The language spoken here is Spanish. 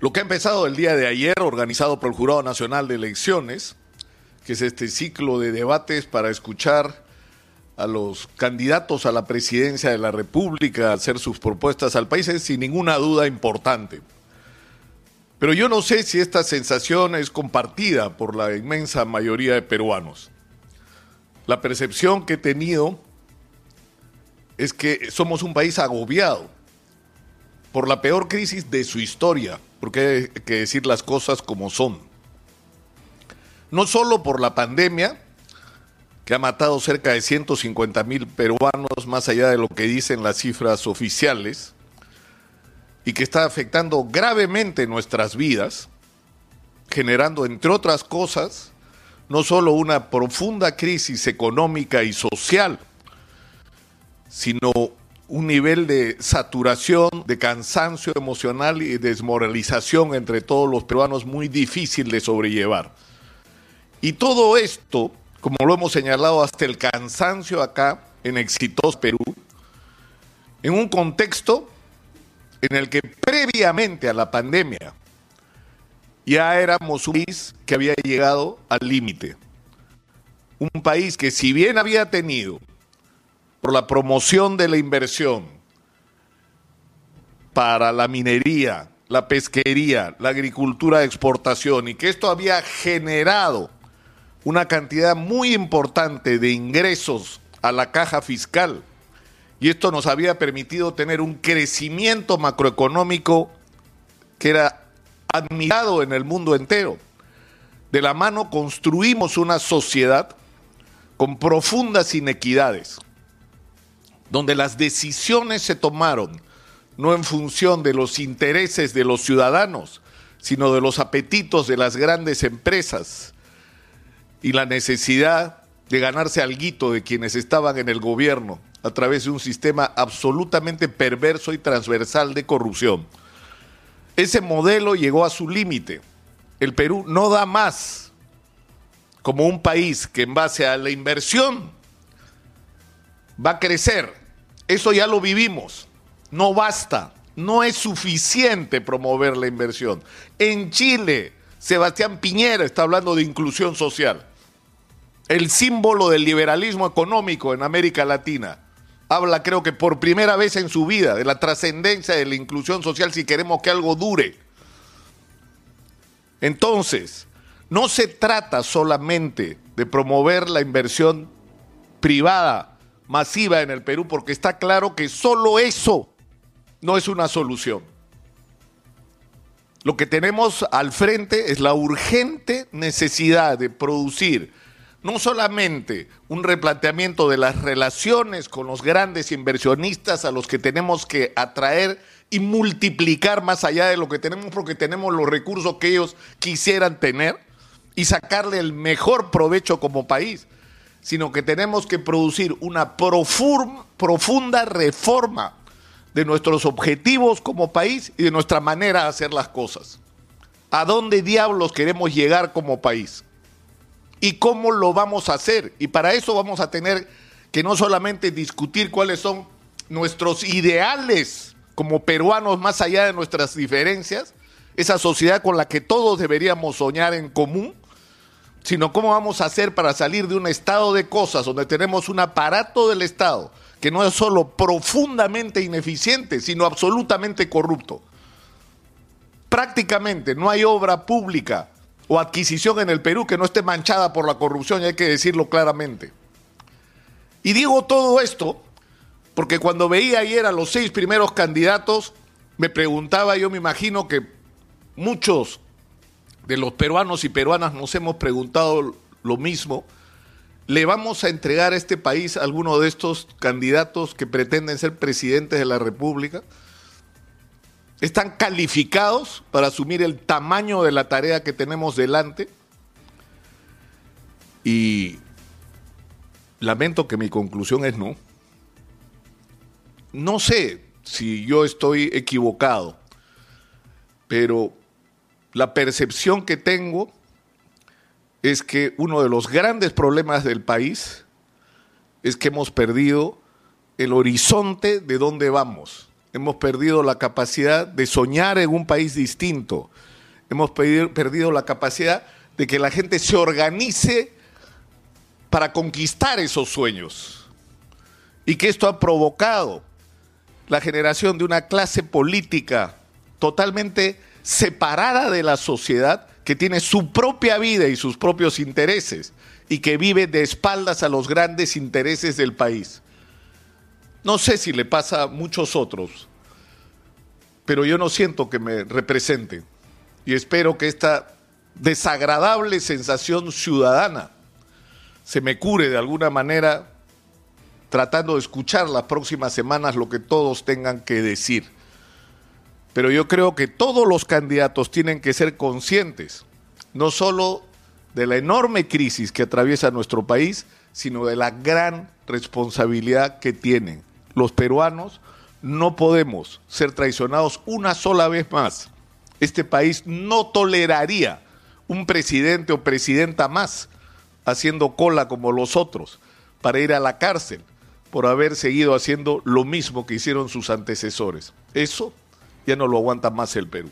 Lo que ha empezado el día de ayer, organizado por el Jurado Nacional de Elecciones, que es este ciclo de debates para escuchar a los candidatos a la presidencia de la República, hacer sus propuestas al país, es sin ninguna duda importante. Pero yo no sé si esta sensación es compartida por la inmensa mayoría de peruanos. La percepción que he tenido es que somos un país agobiado por la peor crisis de su historia, porque hay que decir las cosas como son. No solo por la pandemia, que ha matado cerca de 150 mil peruanos, más allá de lo que dicen las cifras oficiales, y que está afectando gravemente nuestras vidas, generando, entre otras cosas, no solo una profunda crisis económica y social, sino un nivel de saturación, de cansancio emocional y desmoralización entre todos los peruanos muy difícil de sobrellevar. Y todo esto, como lo hemos señalado hasta el cansancio acá en Exitoso Perú, en un contexto en el que previamente a la pandemia ya éramos un país que había llegado al límite. Un país que si bien había tenido por la promoción de la inversión para la minería, la pesquería, la agricultura de exportación y que esto había generado una cantidad muy importante de ingresos a la caja fiscal y esto nos había permitido tener un crecimiento macroeconómico que era admirado en el mundo entero. De la mano construimos una sociedad con profundas inequidades donde las decisiones se tomaron no en función de los intereses de los ciudadanos, sino de los apetitos de las grandes empresas y la necesidad de ganarse algo de quienes estaban en el gobierno a través de un sistema absolutamente perverso y transversal de corrupción. Ese modelo llegó a su límite. El Perú no da más como un país que en base a la inversión va a crecer eso ya lo vivimos. No basta. No es suficiente promover la inversión. En Chile, Sebastián Piñera está hablando de inclusión social. El símbolo del liberalismo económico en América Latina. Habla, creo que por primera vez en su vida, de la trascendencia de la inclusión social si queremos que algo dure. Entonces, no se trata solamente de promover la inversión privada masiva en el Perú porque está claro que solo eso no es una solución. Lo que tenemos al frente es la urgente necesidad de producir no solamente un replanteamiento de las relaciones con los grandes inversionistas a los que tenemos que atraer y multiplicar más allá de lo que tenemos porque tenemos los recursos que ellos quisieran tener y sacarle el mejor provecho como país, sino que tenemos que producir una profunda reforma de nuestros objetivos como país y de nuestra manera de hacer las cosas. ¿A dónde diablos queremos llegar como país? ¿Y cómo lo vamos a hacer? Y para eso vamos a tener que no solamente discutir cuáles son nuestros ideales como peruanos más allá de nuestras diferencias, esa sociedad con la que todos deberíamos soñar en común, sino cómo vamos a hacer para salir de un estado de cosas donde tenemos un aparato del Estado que no es solo profundamente ineficiente, sino absolutamente corrupto. Prácticamente no hay obra pública o adquisición en el Perú que no esté manchada por la corrupción, y hay que decirlo claramente. Y digo todo esto porque cuando veía ayer a los seis primeros candidatos, me preguntaba, yo me imagino que muchos de los peruanos y peruanas nos hemos preguntado lo mismo. ¿Le vamos a entregar a este país a alguno de estos candidatos que pretenden ser presidentes de la República? ¿Están calificados para asumir el tamaño de la tarea que tenemos delante? Y lamento que mi conclusión es no. No sé si yo estoy equivocado, pero la percepción que tengo es que uno de los grandes problemas del país es que hemos perdido el horizonte de dónde vamos. hemos perdido la capacidad de soñar en un país distinto, hemos perdido la capacidad de que la gente se organice para conquistar esos sueños. Y que esto ha provocado la generación de una clase política totalmente separada de la sociedad, que tiene su propia vida y sus propios intereses, y que vive de espaldas a los grandes intereses del país. No sé si le pasa a muchos otros, pero yo no siento que me represente. Y espero que esta desagradable sensación ciudadana se me cure de alguna manera tratando de escuchar las próximas semanas lo que todos tengan que decir. Pero yo creo que todos los candidatos tienen que ser conscientes, no solo de la enorme crisis que atraviesa nuestro país, sino de la gran responsabilidad que tienen. Los peruanos no podemos ser traicionados una sola vez más. Este país no toleraría un presidente o presidenta más haciendo cola como los otros para ir a la cárcel por haber seguido haciendo lo mismo que hicieron sus antecesores. Eso ya no lo aguanta más el Perú.